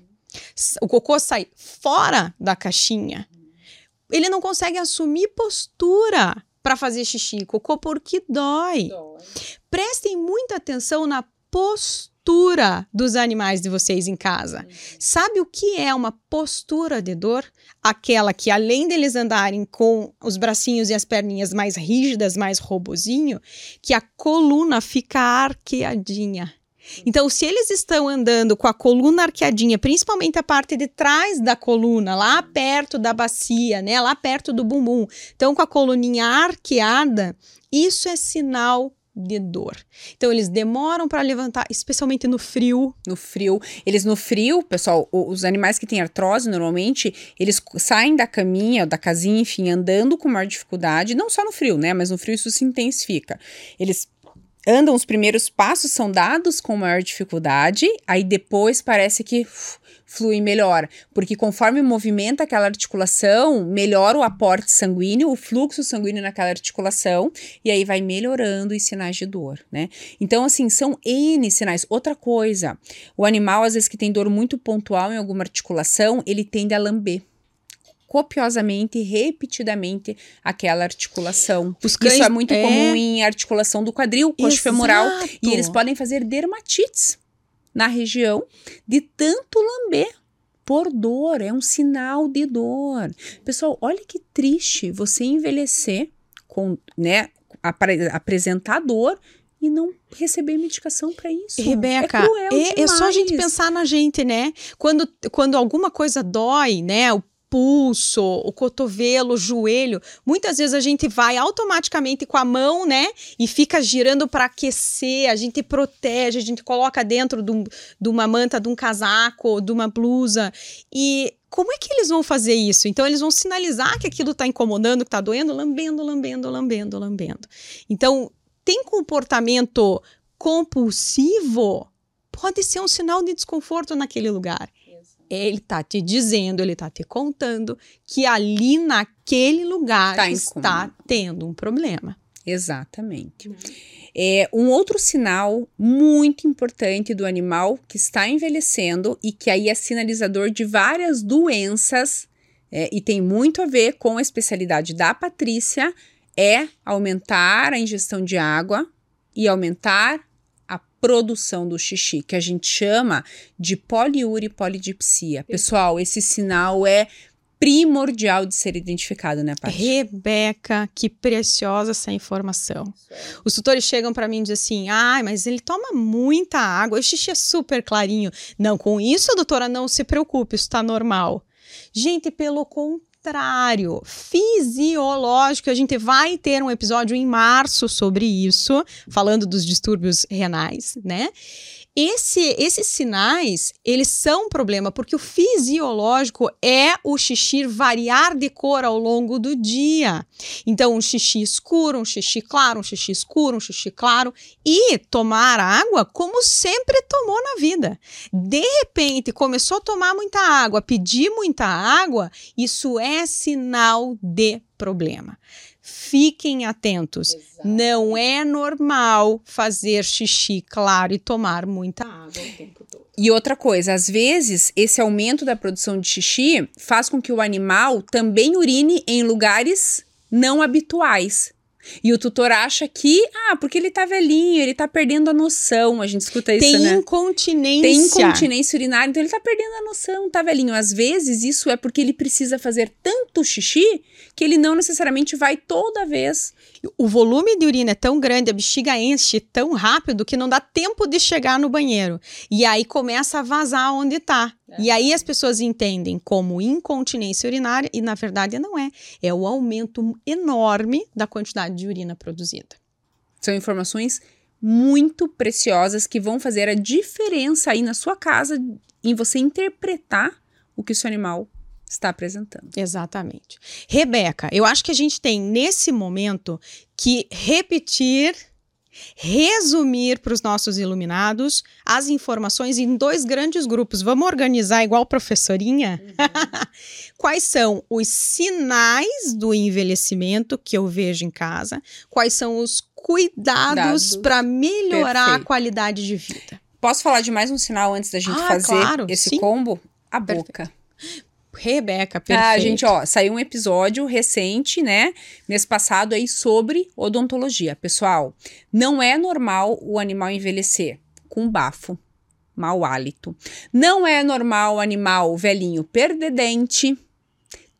O cocô sai fora da caixinha. Ele não consegue assumir postura para fazer xixi e cocô porque dói. Prestem muita atenção na postura dos animais de vocês em casa. Sabe o que é uma postura de dor? Aquela que, além deles andarem com os bracinhos e as perninhas mais rígidas, mais robozinho, que a coluna fica arqueadinha. Então, se eles estão andando com a coluna arqueadinha, principalmente a parte de trás da coluna, lá perto da bacia, né, lá perto do bumbum, então com a coluninha arqueada, isso é sinal de dor. Então, eles demoram para levantar, especialmente no frio. no frio. Eles no frio, pessoal, os animais que têm artrose, normalmente, eles saem da caminha, da casinha, enfim, andando com maior dificuldade, não só no frio, né? Mas no frio isso se intensifica. Eles andam, os primeiros passos são dados com maior dificuldade, aí depois parece que flui melhor, porque conforme movimenta aquela articulação, melhora o aporte sanguíneo, o fluxo sanguíneo naquela articulação, e aí vai melhorando os sinais de dor, né? Então, assim, são N sinais. Outra coisa, o animal, às vezes, que tem dor muito pontual em alguma articulação, ele tende a lamber copiosamente, repetidamente, aquela articulação. Os Isso cães- é muito é. comum em articulação do quadril, coxo femoral, e eles podem fazer dermatites na região de tanto lamber. Por dor, é um sinal de dor. Pessoal, olha que triste você envelhecer com, né, apre- apresentar dor e não receber medicação para isso. Rebeca, é, é, é só a gente pensar na gente, né? Quando, quando alguma coisa dói, né? O pulso, o cotovelo, o joelho, muitas vezes a gente vai automaticamente com a mão, né? E fica girando para aquecer, a gente protege, a gente coloca dentro de, um- de uma manta, de um casaco, de uma blusa. E como é que eles vão fazer isso? Então, eles vão sinalizar que aquilo está incomodando, que está doendo, lambendo, lambendo, lambendo, lambendo. Então, tem comportamento compulsivo, pode ser um sinal de desconforto naquele lugar. Ele tá te dizendo, ele tá te contando que ali naquele lugar Tá está tendo um problema. Exatamente. É, um outro sinal muito importante do animal que está envelhecendo e que aí é sinalizador de várias doenças é, e tem muito a ver com a especialidade da Patrícia é aumentar a ingestão de água e aumentar produção do xixi, que a gente chama de poliúria e polidipsia. Pessoal, esse sinal é primordial de ser identificado, né, Paty? Rebeca, que preciosa essa informação. Os tutores chegam para mim e dizem assim: ai, mas ele toma muita água, o xixi é super clarinho. Não, com isso, doutora, não se preocupe, isso está normal. Gente, pelo contrário, fisiológico, a gente vai ter um episódio em março sobre isso, falando dos distúrbios renais, né? Esse, esses sinais, eles são um problema, porque o fisiológico é o xixi variar de cor ao longo do dia. Então, um xixi escuro, um xixi claro, um xixi escuro, um xixi claro, e tomar água como sempre tomou na vida. De repente, começou a tomar muita água, pedir muita água, isso é sinal de problema. Fiquem atentos. Exato. Não é normal fazer xixi claro e tomar muita água o tempo todo. E outra coisa, às vezes esse aumento da produção de xixi faz com que o animal também urine em lugares não habituais. E o tutor acha que, ah, porque ele tá velhinho, ele tá perdendo a noção. A gente escuta isso, Tem né? incontinência. Tem incontinência urinária, então ele tá perdendo a noção, tá velhinho. Às vezes isso é porque ele precisa fazer tanto xixi que ele não necessariamente vai toda vez. O volume de urina é tão grande, a bexiga enche tão rápido que não dá tempo de chegar no banheiro. E aí começa a vazar onde tá. É. E aí as pessoas entendem como incontinência urinária e na verdade não é. É o aumento enorme da quantidade de urina produzida. São informações muito preciosas que vão fazer a diferença aí na sua casa em você interpretar o que o seu animal está apresentando. Exatamente. Rebeca, eu acho que a gente tem nesse momento que repetir resumir para os nossos iluminados as informações em dois grandes grupos. Vamos organizar igual professorinha? Uhum. Quais são os sinais do envelhecimento que eu vejo em casa? Quais são os cuidados para melhorar Perfeito. a qualidade de vida? Posso falar de mais um sinal antes da gente ah, fazer claro, esse sim. combo? A Perfeito. Rebeca, perfeito. Ah, gente, ó, saiu um episódio recente, né, mês passado aí sobre odontologia. Pessoal, não é normal o animal envelhecer com bafo, mau hálito. Não é normal o animal velhinho perder dente.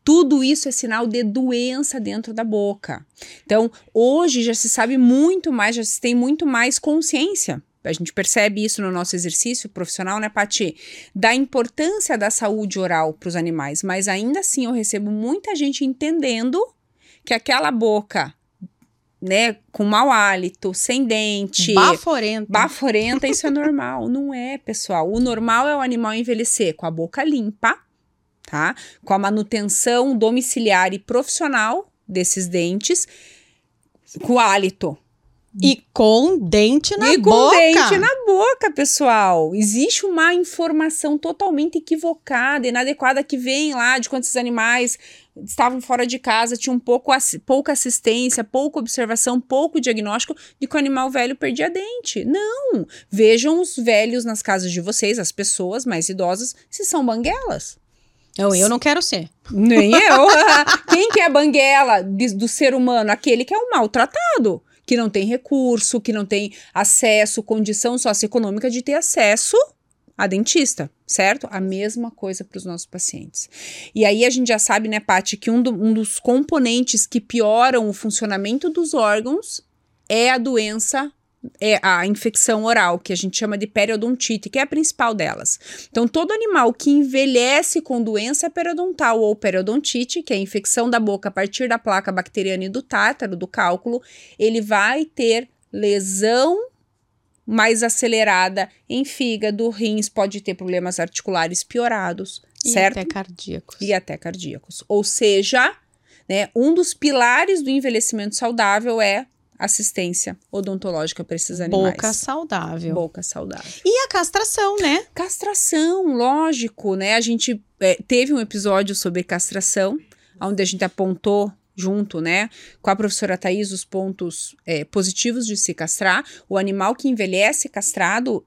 Tudo isso é sinal de doença dentro da boca. Então, hoje já se sabe muito mais, já se tem muito mais consciência a gente percebe isso no nosso exercício profissional, né, Pati? Da importância da saúde oral para os animais, mas ainda assim eu recebo muita gente entendendo que aquela boca né, com mau hálito, sem dente, baforenta. Baforenta, isso é normal, não é, pessoal. O normal é o animal envelhecer com a boca limpa, tá? Com a manutenção domiciliar e profissional desses dentes, com hálito e com dente na e boca. com dente na boca, pessoal. Existe uma informação totalmente equivocada, inadequada que vem lá de quantos animais estavam fora de casa, tinham um pouco, pouca assistência, pouca observação, pouco diagnóstico de que o animal velho perdia dente. Não! Vejam os velhos nas casas de vocês, as pessoas mais idosas, se são banguelas. Eu, eu não quero ser. Nem eu. Quem que é banguela do ser humano? Aquele que é o maltratado que não tem recurso, que não tem acesso, condição socioeconômica de ter acesso a dentista, certo? A mesma coisa para os nossos pacientes. E aí a gente já sabe, né, Paty, que um, do, um dos componentes que pioram o funcionamento dos órgãos é a doença é a infecção oral, que a gente chama de periodontite, que é a principal delas. Então, todo animal que envelhece com doença periodontal ou periodontite, que é a infecção da boca a partir da placa bacteriana e do tártaro, do cálculo, ele vai ter lesão mais acelerada em fígado, rins, pode ter problemas articulares piorados, e certo? E até cardíacos. E até cardíacos. Ou seja, né, um dos pilares do envelhecimento saudável é assistência odontológica para esses animais. Boca saudável. Boca saudável. E a castração, né? Castração, lógico, né? A gente é, teve um episódio sobre castração, onde a gente apontou junto, né, com a professora Thais os pontos é, positivos de se castrar. O animal que envelhece castrado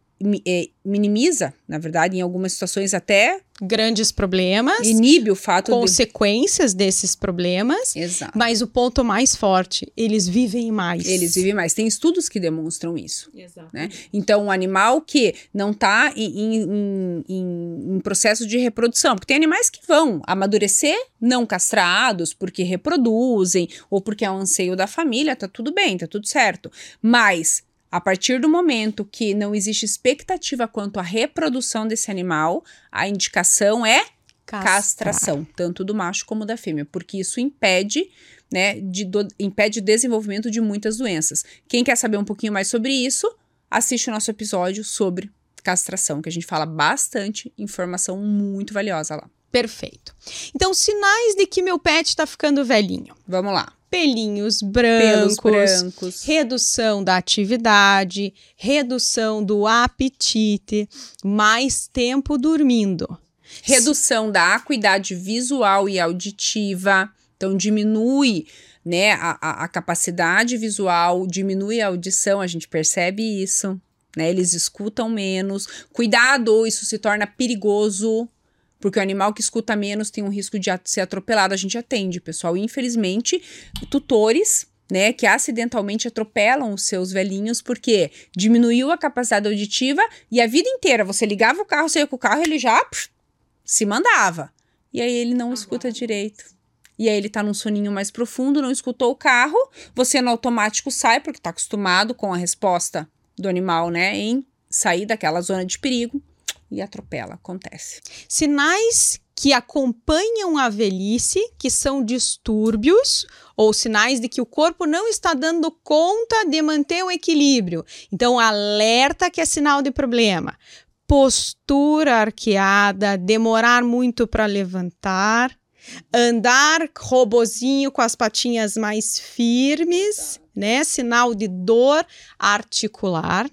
minimiza, na verdade, em algumas situações até grandes problemas, inibe o fato consequências de... desses problemas. Exato. Mas o ponto mais forte, eles vivem mais. Eles vivem mais. Tem estudos que demonstram isso. Exato. Né? Então, um animal que não está em, em, em, em, processo de reprodução, porque tem animais que vão amadurecer não castrados porque reproduzem ou porque é um anseio da família, tá tudo bem, tá tudo certo. Mas a partir do momento que não existe expectativa quanto à reprodução desse animal, a indicação é Castrar. castração, tanto do macho como da fêmea, porque isso impede, né, de do, impede o desenvolvimento de muitas doenças. Quem quer saber um pouquinho mais sobre isso, assiste o nosso episódio sobre castração, que a gente fala bastante informação muito valiosa lá. Perfeito. Então, sinais de que meu pet está ficando velhinho. Vamos lá. Pelinhos brancos, Pelos brancos. redução da atividade, redução do apetite, mais tempo dormindo. Redução da acuidade visual e auditiva. Então, diminui né, a, a, a capacidade visual, diminui a audição, a gente percebe isso. Né, eles escutam menos. Cuidado, isso se torna perigoso porque o animal que escuta menos tem um risco de ser atropelado. A gente atende, pessoal. Infelizmente, tutores né, que acidentalmente atropelam os seus velhinhos porque diminuiu a capacidade auditiva e a vida inteira você ligava o carro, saía com o carro, ele já pff, se mandava. E aí ele não escuta direito. E aí ele tá num soninho mais profundo, não escutou o carro, você no automático sai porque tá acostumado com a resposta do animal, né, em sair daquela zona de perigo e atropela, acontece. Sinais que acompanham a velhice, que são distúrbios ou sinais de que o corpo não está dando conta de manter o equilíbrio. Então, alerta que é sinal de problema. Postura arqueada, demorar muito para levantar, andar robozinho com as patinhas mais firmes, né? Sinal de dor articular.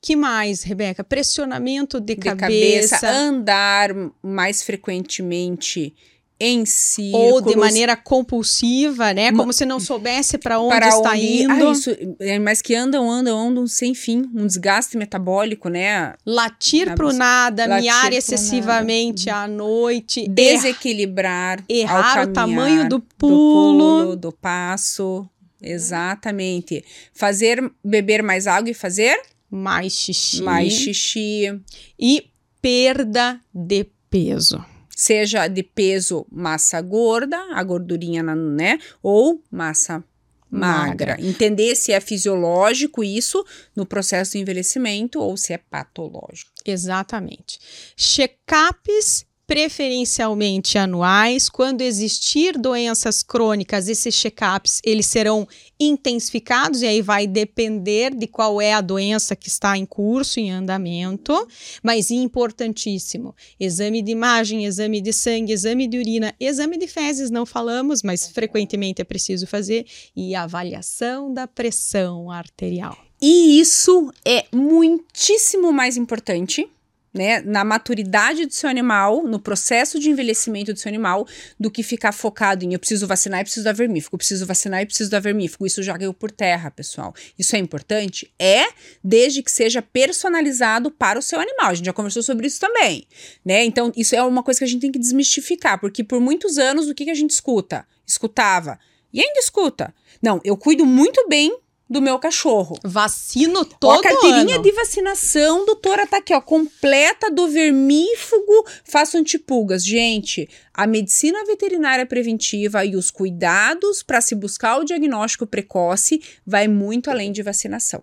Que mais, Rebeca? Pressionamento de, De cabeça. cabeça, andar mais frequentemente em círculos. ou de maneira compulsiva, né? Como se não soubesse para onde para está onde- indo. Ah, isso, é, mas que andam, andam, andam sem fim. Um desgaste metabólico, né? Latir Na pro bus- nada, latir miar excessivamente à noite, Desequilibrar. errar o tamanho do Do pulo. pulo, do passo. Exatamente. Fazer, beber mais água e fazer mais xixi, mais xixi. e perda de peso. Seja de peso massa gorda, a gordurinha, na- né? Ou massa magra. Magra. Entender se é fisiológico isso no processo do envelhecimento ou se é patológico. Exatamente. Check-ups preferencialmente anuais. Quando existir doenças crônicas, esses check-ups eles serão intensificados e aí vai depender de qual é a doença que está em curso, em andamento. Mas importantíssimo: exame de imagem, exame de sangue, exame de urina, exame de fezes não falamos, mas frequentemente é preciso fazer e avaliação da pressão arterial. E isso é muitíssimo mais importante, né, na maturidade do seu animal, no processo de envelhecimento do seu animal, do que ficar focado em eu preciso vacinar e preciso dar vermífugo, preciso vacinar e preciso dar vermífugo. Isso já caiu por terra, pessoal. Isso é importante? É, desde que seja personalizado para o seu animal. A gente já conversou sobre isso também, né? Então, isso é uma coisa que a gente tem que desmistificar, porque por muitos anos, o que, que a gente escuta? Escutava. E ainda escuta. Não, eu cuido muito bem do meu cachorro. Vacino Ó, todo a carteirinha ano. de vacinação, doutora, tá aqui, ó, completa do vermífugo, faço antipulgas. Gente, a medicina veterinária preventiva e os cuidados para se buscar o diagnóstico precoce vai muito além de vacinação.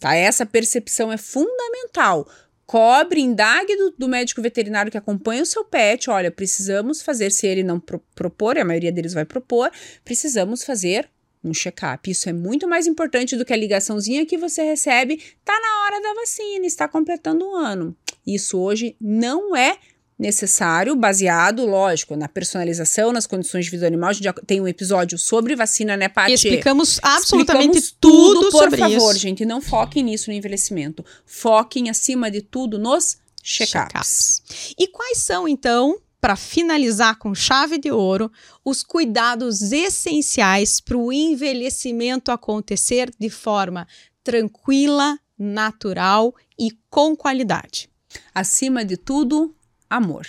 Tá? Essa percepção é fundamental. Cobre, indague do, do médico veterinário que acompanha o seu pet. Olha, precisamos fazer, se ele não pro- propor, e a maioria deles vai propor, precisamos fazer um check-up. Isso é muito mais importante do que a ligaçãozinha que você recebe. Tá na hora da vacina, está completando um ano. Isso hoje não é necessário, baseado, lógico, na personalização, nas condições de vida animal. A gente já tem um episódio sobre vacina, né, Paty? Explicamos absolutamente Explicamos tudo, por sobre favor, isso. gente, não foquem nisso no envelhecimento. Foquem, acima de tudo, nos check-ups. Check-ups. E quais são, então, para finalizar com chave de ouro, os cuidados essenciais para o envelhecimento acontecer de forma tranquila, natural e com qualidade? Acima de tudo, amor.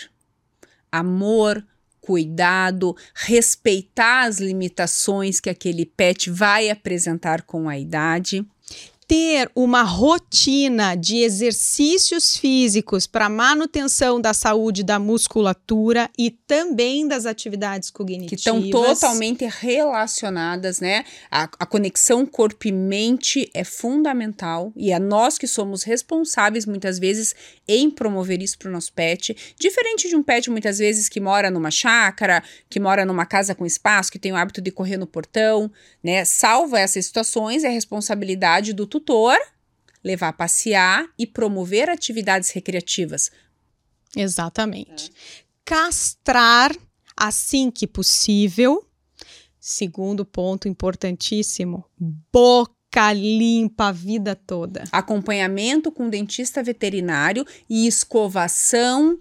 Amor, cuidado, respeitar as limitações que aquele pet vai apresentar com a idade. Ter uma rotina de exercícios físicos para manutenção da saúde da musculatura e também das atividades que cognitivas. estão totalmente relacionadas, né? A, a conexão corpo e mente é fundamental e é nós que somos responsáveis muitas vezes em promover isso para o nosso pet. Diferente de um pet muitas vezes que mora numa chácara, que mora numa casa com espaço, que tem o hábito de correr no portão, né? Salva essas situações, é responsabilidade do tutor levar a passear e promover atividades recreativas. Exatamente. É. Castrar assim que possível. Segundo ponto importantíssimo, boca limpa a vida toda. Acompanhamento com dentista veterinário e escovação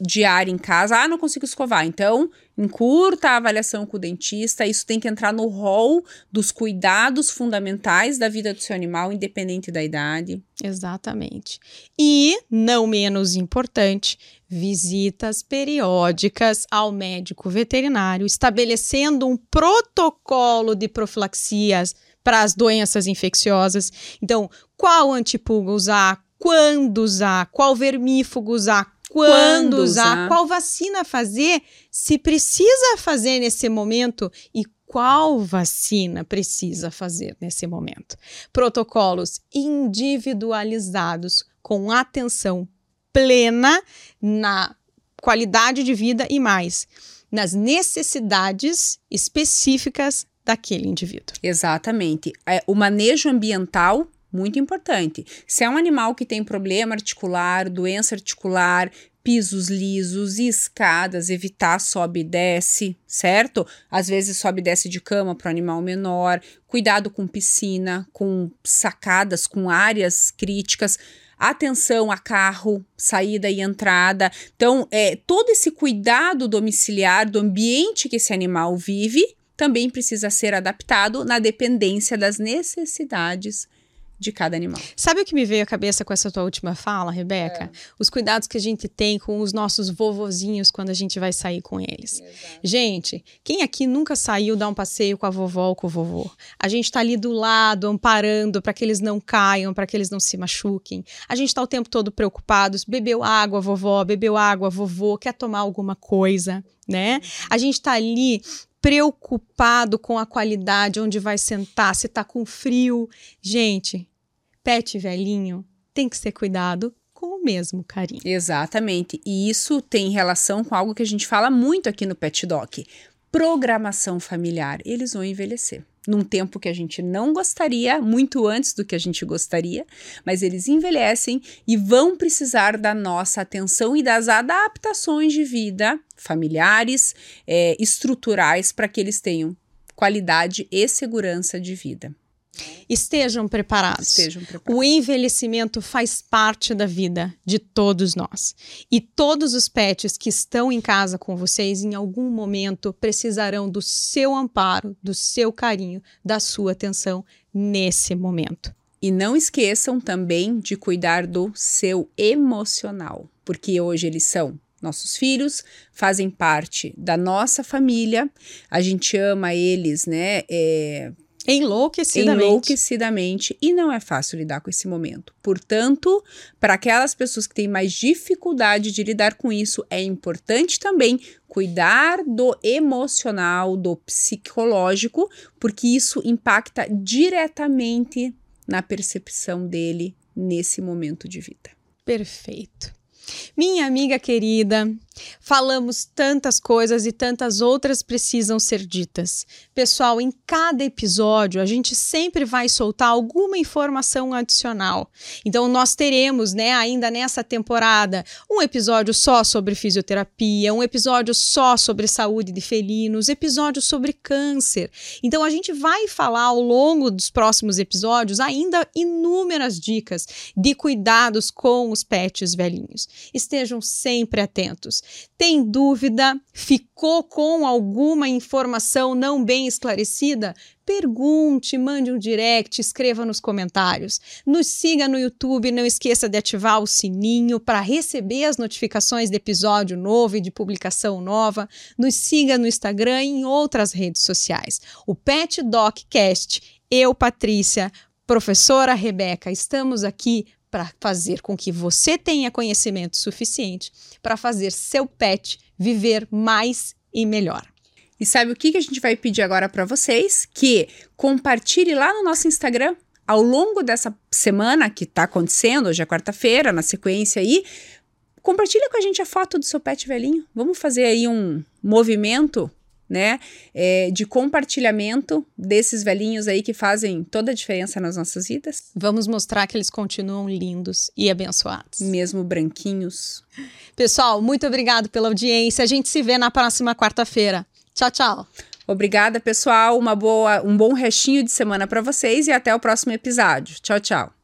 diária em casa. Ah, não consigo escovar. Então, encurta a avaliação com o dentista. Isso tem que entrar no rol dos cuidados fundamentais da vida do seu animal, independente da idade. Exatamente. E, não menos importante, visitas periódicas ao médico veterinário, estabelecendo um protocolo de profilaxias para as doenças infecciosas. Então, qual antipulga usar, quando usar, qual vermífugo usar, quando, usar, qual vacina fazer, se precisa fazer nesse momento e qual vacina precisa fazer nesse momento. Protocolos individualizados com atenção plena na qualidade de vida e mais nas necessidades específicas daquele indivíduo. Exatamente. É, o manejo ambiental muito importante. Se é um animal que tem problema articular, doença articular, pisos lisos, escadas, evitar sobe e desce, certo? Às vezes sobe e desce de cama para o animal menor, cuidado com piscina, com sacadas, com áreas críticas, atenção a carro, saída e entrada. Então, é, todo esse cuidado domiciliar do ambiente que esse animal vive também precisa ser adaptado na dependência das necessidades de cada animal. Sabe o que me veio à cabeça com essa tua última fala, Rebeca? É. Os cuidados que a gente tem com os nossos vovozinhos quando a gente vai sair com eles. Exato. Gente, quem aqui nunca saiu dar um passeio com a vovó ou com o vovô? A gente tá ali do lado, amparando para que eles não caiam, para que eles não se machuquem. A gente tá o tempo todo preocupados. Bebeu água, vovó, bebeu água, vovô, quer tomar alguma coisa, né? A gente tá ali preocupado com a qualidade, onde vai sentar, se tá com frio. Gente, pet velhinho tem que ser cuidado com o mesmo carinho. Exatamente. E isso tem relação com algo que a gente fala muito aqui no Pet Doc: programação familiar. Eles vão envelhecer num tempo que a gente não gostaria, muito antes do que a gente gostaria, mas eles envelhecem e vão precisar da nossa atenção e das adaptações de vida familiares, é, estruturais, para que eles tenham qualidade e segurança de vida. Estejam preparados. Estejam preparados. O envelhecimento faz parte da vida de todos nós. E todos os pets que estão em casa com vocês, em algum momento, precisarão do seu amparo, do seu carinho, da sua atenção nesse momento. E não esqueçam também de cuidar do seu emocional, porque hoje eles são nossos filhos, fazem parte da nossa família, a gente ama eles, né? É, Enlouquecidamente. Enlouquecidamente. E não é fácil lidar com esse momento. Portanto, para aquelas pessoas que têm mais dificuldade de lidar com isso, é importante também cuidar do emocional, do psicológico, porque isso impacta diretamente na percepção dele nesse momento de vida. Perfeito. Minha amiga querida, falamos tantas coisas e tantas outras precisam ser ditas. Pessoal, em cada episódio a gente sempre vai soltar alguma informação adicional. Então nós teremos, né, ainda nessa temporada, um episódio só sobre fisioterapia, um episódio só sobre saúde de felinos, episódios sobre câncer. Então a gente vai falar ao longo dos próximos episódios ainda inúmeras dicas de cuidados com os pets velhinhos estejam sempre atentos. Tem dúvida? Ficou com alguma informação não bem esclarecida? Pergunte, mande um direct, escreva nos comentários. Nos siga no YouTube, não esqueça de ativar o sininho para receber as notificações de episódio novo e de publicação nova. Nos siga no Instagram e em outras redes sociais. O Pet Doc Cast, eu, Patrícia, professora Rebeca, estamos aqui para fazer com que você tenha conhecimento suficiente para fazer seu pet viver mais e melhor. E sabe o que, a gente vai pedir agora para vocês? Que compartilhe lá no nosso Instagram ao longo dessa semana que está acontecendo, hoje é quarta-feira, na sequência aí, compartilha com a gente a foto do seu pet velhinho. Vamos fazer aí um movimento né? É, de compartilhamento desses velhinhos aí que fazem toda a diferença nas nossas vidas. Vamos mostrar que eles continuam lindos e abençoados. Mesmo branquinhos. Pessoal, muito obrigado pela audiência. A gente se vê na próxima quarta-feira. Tchau, tchau. Obrigada, pessoal. Uma boa, um bom restinho de semana para vocês e até o próximo episódio. Tchau, tchau.